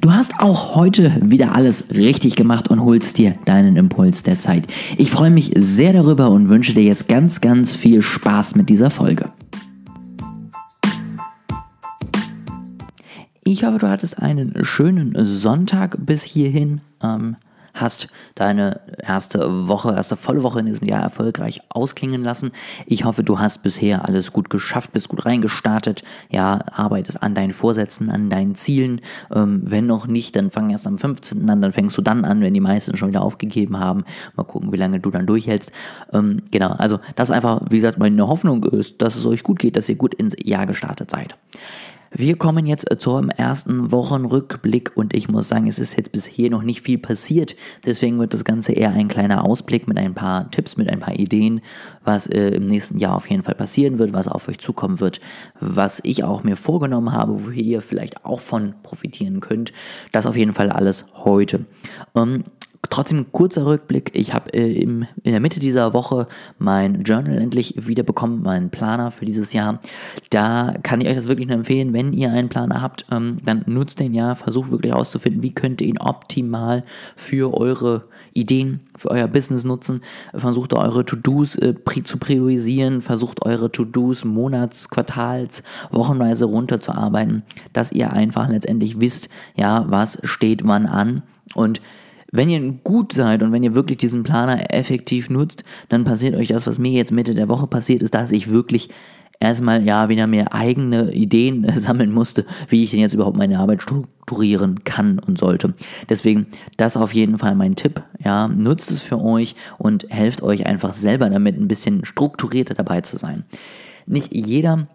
Du hast auch heute wieder alles richtig gemacht und holst dir deinen Impuls der Zeit. Ich freue mich sehr darüber und wünsche dir jetzt ganz, ganz viel Spaß mit dieser Folge. Ich hoffe, du hattest einen schönen Sonntag bis hierhin. Ähm, hast deine erste Woche, erste volle Woche in diesem Jahr erfolgreich ausklingen lassen. Ich hoffe, du hast bisher alles gut geschafft, bist gut reingestartet, ja, arbeitest an deinen Vorsätzen, an deinen Zielen. Ähm, wenn noch nicht, dann fang erst am 15. an, dann fängst du dann an, wenn die meisten schon wieder aufgegeben haben. Mal gucken, wie lange du dann durchhältst. Ähm, genau, also das ist einfach, wie gesagt, meine Hoffnung ist, dass es euch gut geht, dass ihr gut ins Jahr gestartet seid. Wir kommen jetzt äh, zum ersten Wochenrückblick und ich muss sagen, es ist jetzt bisher noch nicht viel passiert. Deswegen wird das Ganze eher ein kleiner Ausblick mit ein paar Tipps, mit ein paar Ideen, was äh, im nächsten Jahr auf jeden Fall passieren wird, was auf euch zukommen wird, was ich auch mir vorgenommen habe, wo ihr vielleicht auch von profitieren könnt. Das auf jeden Fall alles heute. Ähm, Trotzdem kurzer Rückblick. Ich habe äh, in der Mitte dieser Woche mein Journal endlich wieder bekommen, meinen Planer für dieses Jahr. Da kann ich euch das wirklich nur empfehlen, wenn ihr einen Planer habt, ähm, dann nutzt den ja, versucht wirklich herauszufinden, wie könnt ihr ihn optimal für eure Ideen, für euer Business nutzen. Versucht eure To-Dos äh, zu priorisieren, versucht eure To-Dos monats-, quartals-, wochenweise runterzuarbeiten, dass ihr einfach letztendlich wisst, ja, was steht wann an und wenn ihr gut seid und wenn ihr wirklich diesen Planer effektiv nutzt, dann passiert euch das, was mir jetzt Mitte der Woche passiert ist, dass ich wirklich erstmal ja wieder mehr eigene Ideen sammeln musste, wie ich denn jetzt überhaupt meine Arbeit strukturieren kann und sollte. Deswegen das auf jeden Fall mein Tipp. Ja, nutzt es für euch und helft euch einfach selber damit ein bisschen strukturierter dabei zu sein. Nicht jeder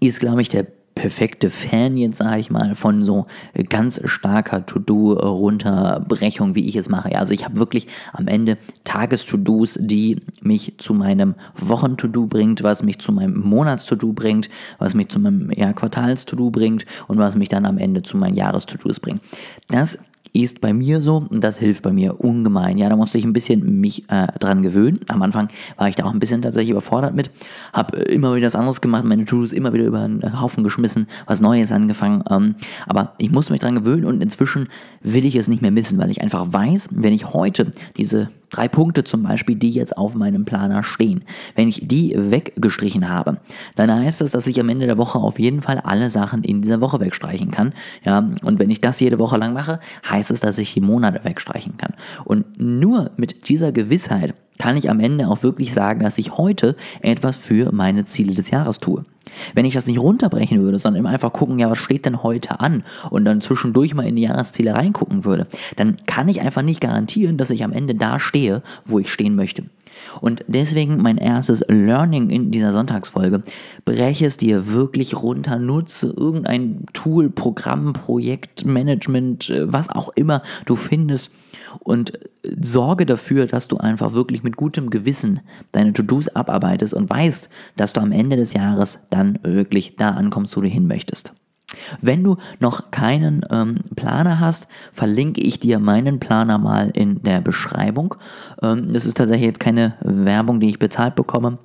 ist, glaube ich, der perfekte Fan jetzt, sage ich mal, von so ganz starker To-Do-Runterbrechung, wie ich es mache. Also ich habe wirklich am Ende Tages-To-Dos, die mich zu meinem Wochen-To-Do bringt, was mich zu meinem Monats-To-Do bringt, was mich zu meinem ja, Quartals-To-Do bringt und was mich dann am Ende zu meinen Jahres-To-Dos bringt. Das ist bei mir so und das hilft bei mir ungemein. Ja, da musste ich ein bisschen mich äh, dran gewöhnen. Am Anfang war ich da auch ein bisschen tatsächlich überfordert mit, habe äh, immer wieder was anderes gemacht, meine Tools immer wieder über einen Haufen geschmissen, was Neues angefangen. Ähm, aber ich musste mich dran gewöhnen und inzwischen will ich es nicht mehr missen, weil ich einfach weiß, wenn ich heute diese Drei Punkte zum Beispiel, die jetzt auf meinem Planer stehen. Wenn ich die weggestrichen habe, dann heißt das, dass ich am Ende der Woche auf jeden Fall alle Sachen in dieser Woche wegstreichen kann. Ja, und wenn ich das jede Woche lang mache, heißt es, dass ich die Monate wegstreichen kann. Und nur mit dieser Gewissheit kann ich am Ende auch wirklich sagen, dass ich heute etwas für meine Ziele des Jahres tue. Wenn ich das nicht runterbrechen würde, sondern einfach gucken, ja, was steht denn heute an und dann zwischendurch mal in die Jahresziele reingucken würde, dann kann ich einfach nicht garantieren, dass ich am Ende da stehe, wo ich stehen möchte. Und deswegen mein erstes Learning in dieser Sonntagsfolge. Breche es dir wirklich runter, nutze irgendein Tool, Programm, Projekt, Management, äh, was auch immer du findest und sorge dafür, dass du einfach wirklich mit gutem Gewissen deine To-Dos abarbeitest und weißt, dass du am Ende des Jahres dann wirklich da ankommst, wo du hin möchtest. Wenn du noch keinen ähm, Planer hast, verlinke ich dir meinen Planer mal in der Beschreibung. Ähm, das ist tatsächlich jetzt keine Werbung, die ich bezahlt bekomme.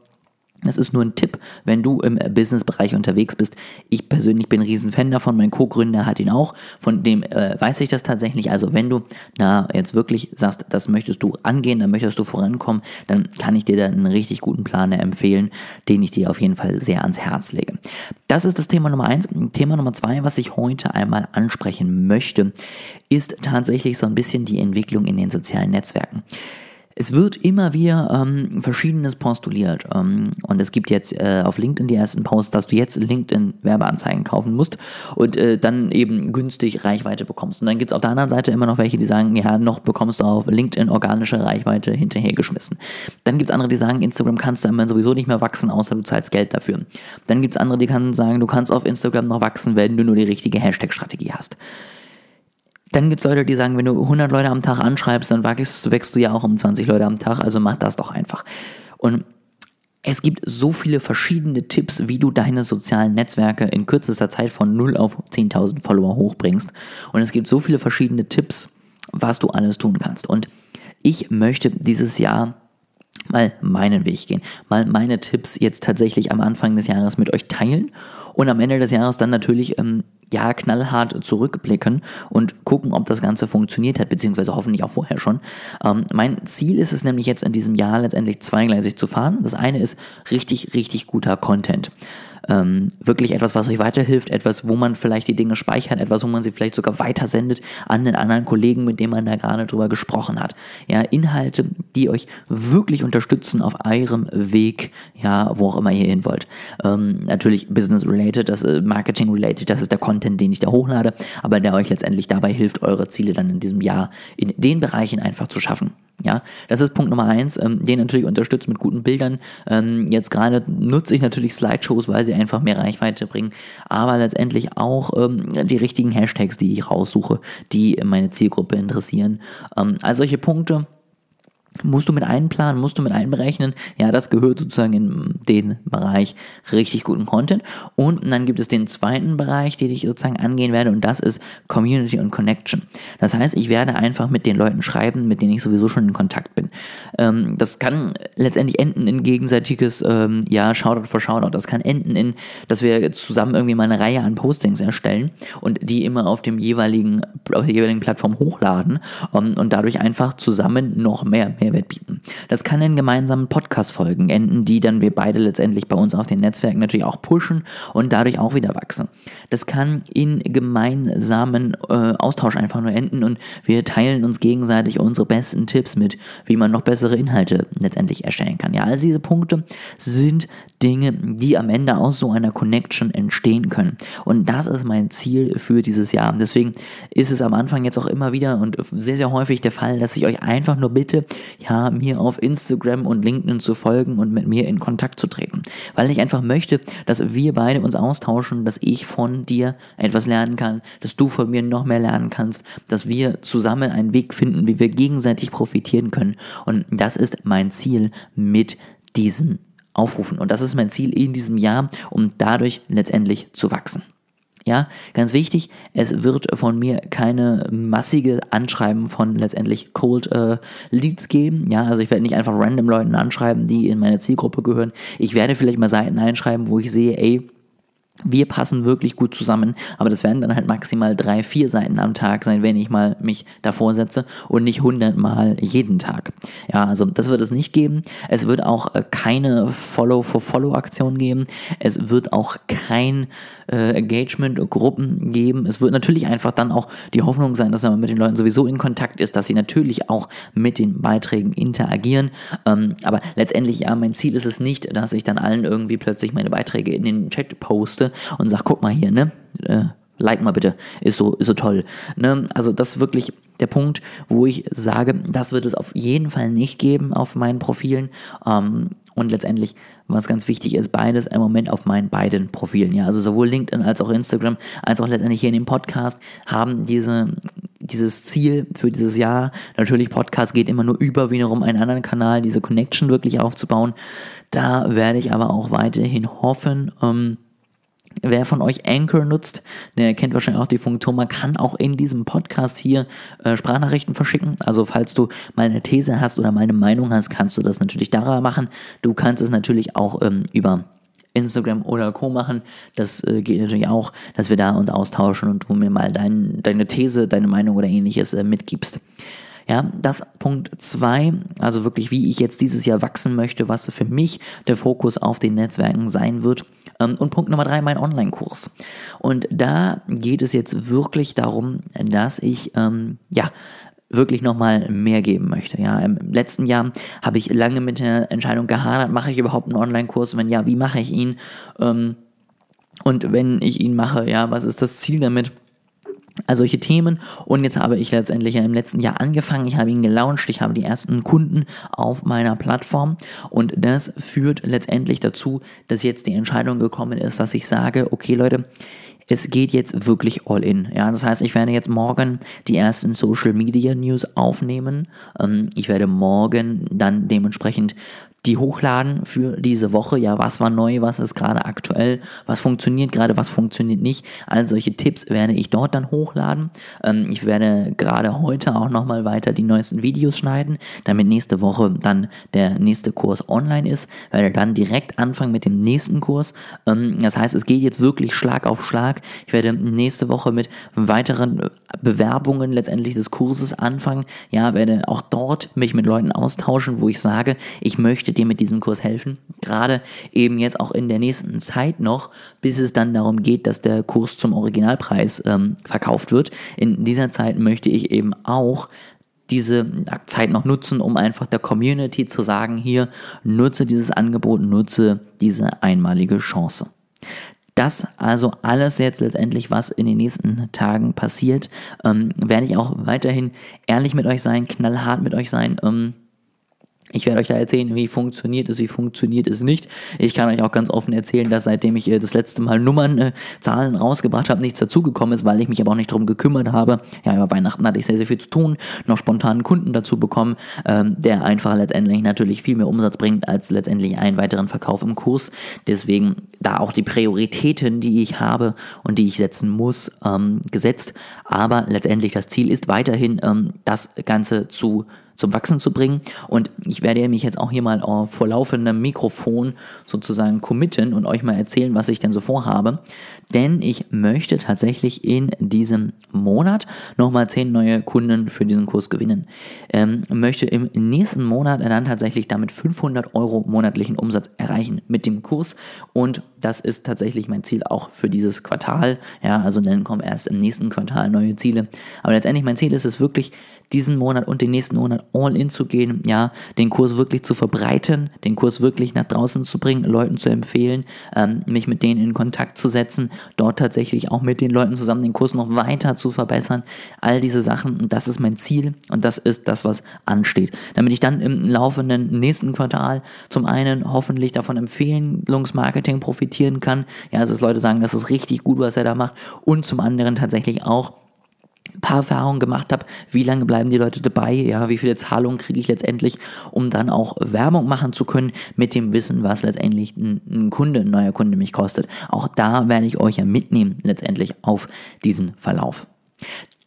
Das ist nur ein Tipp, wenn du im Businessbereich unterwegs bist. Ich persönlich bin ein Riesenfan davon, mein Co-Gründer hat ihn auch, von dem äh, weiß ich das tatsächlich. Also wenn du na jetzt wirklich sagst, das möchtest du angehen, dann möchtest du vorankommen, dann kann ich dir da einen richtig guten Planer empfehlen, den ich dir auf jeden Fall sehr ans Herz lege. Das ist das Thema Nummer eins. Thema Nummer zwei, was ich heute einmal ansprechen möchte, ist tatsächlich so ein bisschen die Entwicklung in den sozialen Netzwerken. Es wird immer wieder ähm, Verschiedenes postuliert. Ähm, und es gibt jetzt äh, auf LinkedIn die ersten Posts, dass du jetzt LinkedIn Werbeanzeigen kaufen musst und äh, dann eben günstig Reichweite bekommst. Und dann gibt es auf der anderen Seite immer noch welche, die sagen, ja, noch bekommst du auf LinkedIn organische Reichweite hinterhergeschmissen. Dann gibt es andere, die sagen, Instagram kannst du immer sowieso nicht mehr wachsen, außer du zahlst Geld dafür. Dann gibt es andere, die kann sagen, du kannst auf Instagram noch wachsen, wenn du nur die richtige Hashtag-Strategie hast. Dann gibt es Leute, die sagen, wenn du 100 Leute am Tag anschreibst, dann wächst, wächst du ja auch um 20 Leute am Tag, also mach das doch einfach. Und es gibt so viele verschiedene Tipps, wie du deine sozialen Netzwerke in kürzester Zeit von 0 auf 10.000 Follower hochbringst. Und es gibt so viele verschiedene Tipps, was du alles tun kannst. Und ich möchte dieses Jahr mal meinen Weg gehen, mal meine Tipps jetzt tatsächlich am Anfang des Jahres mit euch teilen und am Ende des Jahres dann natürlich ähm, ja knallhart zurückblicken und gucken, ob das Ganze funktioniert hat, beziehungsweise hoffentlich auch vorher schon. Ähm, mein Ziel ist es nämlich jetzt in diesem Jahr letztendlich zweigleisig zu fahren. Das eine ist richtig, richtig guter Content ähm, wirklich etwas, was euch weiterhilft, etwas, wo man vielleicht die Dinge speichert, etwas, wo man sie vielleicht sogar weitersendet an den anderen Kollegen, mit dem man da gerade drüber gesprochen hat. Ja, Inhalte, die euch wirklich unterstützen auf eurem Weg, ja, wo auch immer ihr hin wollt. Ähm, natürlich Business-related, das äh, Marketing-related, das ist der Content, den ich da hochlade, aber der euch letztendlich dabei hilft, eure Ziele dann in diesem Jahr in den Bereichen einfach zu schaffen. Ja, das ist Punkt Nummer eins, ähm, den natürlich unterstützt mit guten Bildern. Ähm, jetzt gerade nutze ich natürlich Slideshows, weil sie einfach mehr Reichweite bringen, aber letztendlich auch ähm, die richtigen Hashtags, die ich raussuche, die meine Zielgruppe interessieren. Ähm, all solche Punkte musst du mit einplanen, musst du mit einberechnen. Ja, das gehört sozusagen in den Bereich richtig guten Content. Und dann gibt es den zweiten Bereich, den ich sozusagen angehen werde, und das ist Community und Connection. Das heißt, ich werde einfach mit den Leuten schreiben, mit denen ich sowieso schon in Kontakt bin. Ähm, das kann letztendlich enden in gegenseitiges, ähm, ja, Shoutout for Shoutout. Das kann enden in, dass wir zusammen irgendwie mal eine Reihe an Postings erstellen und die immer auf dem jeweiligen, auf der jeweiligen Plattform hochladen um, und dadurch einfach zusammen noch mehr Mehrwert bieten. Das kann in gemeinsamen Podcast-Folgen enden, die dann wir beide letztendlich bei uns auf den Netzwerken natürlich auch pushen und dadurch auch wieder wachsen. Das kann in gemeinsamen äh, Austausch einfach nur enden und wir teilen uns gegenseitig unsere besten Tipps mit, wie man noch bessere Inhalte letztendlich erstellen kann. Ja, all diese Punkte sind Dinge, die am Ende aus so einer Connection entstehen können. Und das ist mein Ziel für dieses Jahr. Deswegen ist es am Anfang jetzt auch immer wieder und sehr, sehr häufig der Fall, dass ich euch einfach nur bitte, ja, mir auf Instagram und LinkedIn zu folgen und mit mir in Kontakt zu treten. Weil ich einfach möchte, dass wir beide uns austauschen, dass ich von dir etwas lernen kann, dass du von mir noch mehr lernen kannst, dass wir zusammen einen Weg finden, wie wir gegenseitig profitieren können. Und das ist mein Ziel mit diesen Aufrufen. Und das ist mein Ziel in diesem Jahr, um dadurch letztendlich zu wachsen. Ja, ganz wichtig, es wird von mir keine massige Anschreiben von letztendlich Cold äh, Leads geben. Ja, also ich werde nicht einfach random Leuten anschreiben, die in meine Zielgruppe gehören. Ich werde vielleicht mal Seiten einschreiben, wo ich sehe, ey, wir passen wirklich gut zusammen, aber das werden dann halt maximal drei, vier Seiten am Tag sein, wenn ich mal mich davor setze und nicht hundertmal jeden Tag. Ja, also das wird es nicht geben. Es wird auch äh, keine Follow-for-Follow-Aktion geben. Es wird auch kein äh, Engagement-Gruppen geben. Es wird natürlich einfach dann auch die Hoffnung sein, dass man mit den Leuten sowieso in Kontakt ist, dass sie natürlich auch mit den Beiträgen interagieren. Ähm, aber letztendlich, ja, mein Ziel ist es nicht, dass ich dann allen irgendwie plötzlich meine Beiträge in den Chat poste und sag, guck mal hier, ne? Äh, like mal bitte, ist so, ist so toll. Ne? Also das ist wirklich der Punkt, wo ich sage, das wird es auf jeden Fall nicht geben auf meinen Profilen. Ähm, und letztendlich, was ganz wichtig ist, beides im Moment auf meinen beiden Profilen. Ja, also sowohl LinkedIn als auch Instagram, als auch letztendlich hier in dem Podcast haben diese, dieses Ziel für dieses Jahr. Natürlich, Podcast geht immer nur über wiederum einen anderen Kanal, diese Connection wirklich aufzubauen. Da werde ich aber auch weiterhin hoffen, ähm, Wer von euch Anchor nutzt, der kennt wahrscheinlich auch die Funktion, man kann auch in diesem Podcast hier äh, Sprachnachrichten verschicken. Also falls du mal eine These hast oder mal eine Meinung hast, kannst du das natürlich darüber machen. Du kannst es natürlich auch ähm, über Instagram oder Co. machen. Das äh, geht natürlich auch, dass wir da uns austauschen und du mir mal dein, deine These, deine Meinung oder ähnliches äh, mitgibst. Ja, das Punkt zwei, also wirklich, wie ich jetzt dieses Jahr wachsen möchte, was für mich der Fokus auf den Netzwerken sein wird. Ähm, und Punkt Nummer drei, mein Online-Kurs. Und da geht es jetzt wirklich darum, dass ich, ähm, ja, wirklich nochmal mehr geben möchte. Ja, im letzten Jahr habe ich lange mit der Entscheidung gehadert, mache ich überhaupt einen Online-Kurs? Wenn ja, wie mache ich ihn? Ähm, und wenn ich ihn mache, ja, was ist das Ziel damit? Also solche Themen. Und jetzt habe ich letztendlich ja im letzten Jahr angefangen. Ich habe ihn gelauncht. Ich habe die ersten Kunden auf meiner Plattform. Und das führt letztendlich dazu, dass jetzt die Entscheidung gekommen ist, dass ich sage, okay Leute, es geht jetzt wirklich all in. Ja, das heißt, ich werde jetzt morgen die ersten Social Media News aufnehmen. Ähm, ich werde morgen dann dementsprechend die hochladen für diese Woche. Ja, was war neu, was ist gerade aktuell, was funktioniert gerade, was funktioniert nicht. All solche Tipps werde ich dort dann hochladen. Ähm, ich werde gerade heute auch nochmal weiter die neuesten Videos schneiden, damit nächste Woche dann der nächste Kurs online ist. Werde dann direkt anfangen mit dem nächsten Kurs. Ähm, das heißt, es geht jetzt wirklich Schlag auf Schlag. Ich werde nächste Woche mit weiteren Bewerbungen letztendlich des Kurses anfangen. Ja, werde auch dort mich mit Leuten austauschen, wo ich sage, ich möchte dir mit diesem Kurs helfen. Gerade eben jetzt auch in der nächsten Zeit noch, bis es dann darum geht, dass der Kurs zum Originalpreis ähm, verkauft wird. In dieser Zeit möchte ich eben auch diese Zeit noch nutzen, um einfach der Community zu sagen, hier, nutze dieses Angebot, nutze diese einmalige Chance. Das also alles jetzt letztendlich, was in den nächsten Tagen passiert, ähm, werde ich auch weiterhin ehrlich mit euch sein, knallhart mit euch sein. Ähm, ich werde euch da erzählen, wie funktioniert es, wie funktioniert es nicht. Ich kann euch auch ganz offen erzählen, dass seitdem ich äh, das letzte Mal Nummern, äh, Zahlen rausgebracht habe, nichts dazugekommen ist, weil ich mich aber auch nicht darum gekümmert habe. Ja, über Weihnachten hatte ich sehr, sehr viel zu tun, noch spontanen Kunden dazu bekommen, ähm, der einfach letztendlich natürlich viel mehr Umsatz bringt als letztendlich einen weiteren Verkauf im Kurs. Deswegen da auch die Prioritäten, die ich habe und die ich setzen muss, ähm, gesetzt. Aber letztendlich das Ziel ist weiterhin, ähm, das Ganze zu zum Wachsen zu bringen. Und ich werde mich jetzt auch hier mal äh, vor laufendem Mikrofon sozusagen committen und euch mal erzählen, was ich denn so vorhabe. Denn ich möchte tatsächlich in diesem Monat nochmal 10 neue Kunden für diesen Kurs gewinnen. Ähm, möchte im nächsten Monat dann tatsächlich damit 500 Euro monatlichen Umsatz erreichen mit dem Kurs. Und das ist tatsächlich mein Ziel auch für dieses Quartal. Ja, also dann kommen erst im nächsten Quartal neue Ziele. Aber letztendlich mein Ziel ist es wirklich, diesen Monat und den nächsten Monat all in zu gehen, ja, den Kurs wirklich zu verbreiten, den Kurs wirklich nach draußen zu bringen, Leuten zu empfehlen, ähm, mich mit denen in Kontakt zu setzen, dort tatsächlich auch mit den Leuten zusammen den Kurs noch weiter zu verbessern. All diese Sachen, das ist mein Ziel und das ist das, was ansteht. Damit ich dann im laufenden nächsten Quartal zum einen hoffentlich davon Empfehlungsmarketing profitieren kann, ja, also dass Leute sagen, das ist richtig gut, was er da macht und zum anderen tatsächlich auch paar Erfahrungen gemacht habe, wie lange bleiben die Leute dabei, ja, wie viele Zahlungen kriege ich letztendlich, um dann auch Werbung machen zu können mit dem Wissen, was letztendlich ein, ein Kunde, ein neuer Kunde mich kostet. Auch da werde ich euch ja mitnehmen, letztendlich auf diesen Verlauf.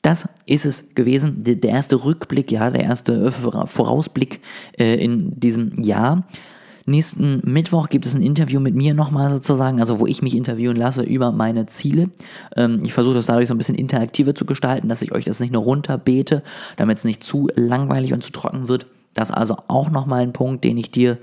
Das ist es gewesen, der erste Rückblick, ja, der erste Vorausblick äh, in diesem Jahr. Nächsten Mittwoch gibt es ein Interview mit mir nochmal sozusagen, also wo ich mich interviewen lasse über meine Ziele. Ähm, ich versuche das dadurch so ein bisschen interaktiver zu gestalten, dass ich euch das nicht nur runterbete, damit es nicht zu langweilig und zu trocken wird. Das ist also auch nochmal ein Punkt, den ich dir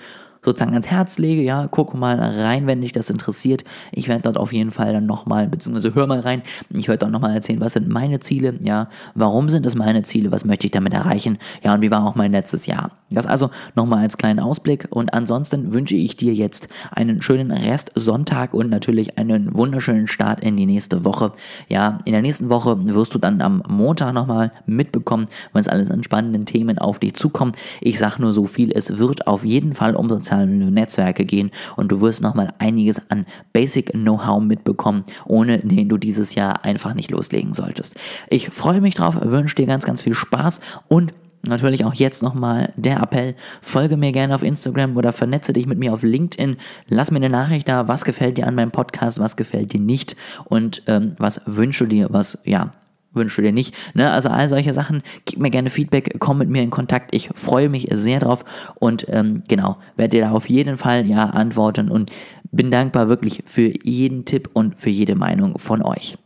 sozusagen ans Herz lege, ja, guck mal rein, wenn dich das interessiert. Ich werde dort auf jeden Fall dann nochmal, beziehungsweise hör mal rein, ich werde dort nochmal erzählen, was sind meine Ziele, ja, warum sind es meine Ziele, was möchte ich damit erreichen, ja, und wie war auch mein letztes Jahr. Das also nochmal als kleinen Ausblick und ansonsten wünsche ich dir jetzt einen schönen Rest Sonntag und natürlich einen wunderschönen Start in die nächste Woche. Ja, in der nächsten Woche wirst du dann am Montag nochmal mitbekommen, was alles an spannenden Themen auf dich zukommt. Ich sage nur so viel, es wird auf jeden Fall um soziale Netzwerke gehen und du wirst nochmal einiges an Basic Know-how mitbekommen, ohne den du dieses Jahr einfach nicht loslegen solltest. Ich freue mich drauf, wünsche dir ganz, ganz viel Spaß und Natürlich auch jetzt nochmal der Appell, folge mir gerne auf Instagram oder vernetze dich mit mir auf LinkedIn. Lass mir eine Nachricht da, was gefällt dir an meinem Podcast, was gefällt dir nicht und ähm, was wünschst du dir, was ja wünschst du dir nicht. Ne? Also all solche Sachen, gib mir gerne Feedback, komm mit mir in Kontakt. Ich freue mich sehr drauf und ähm, genau, werde dir da auf jeden Fall ja antworten und bin dankbar wirklich für jeden Tipp und für jede Meinung von euch.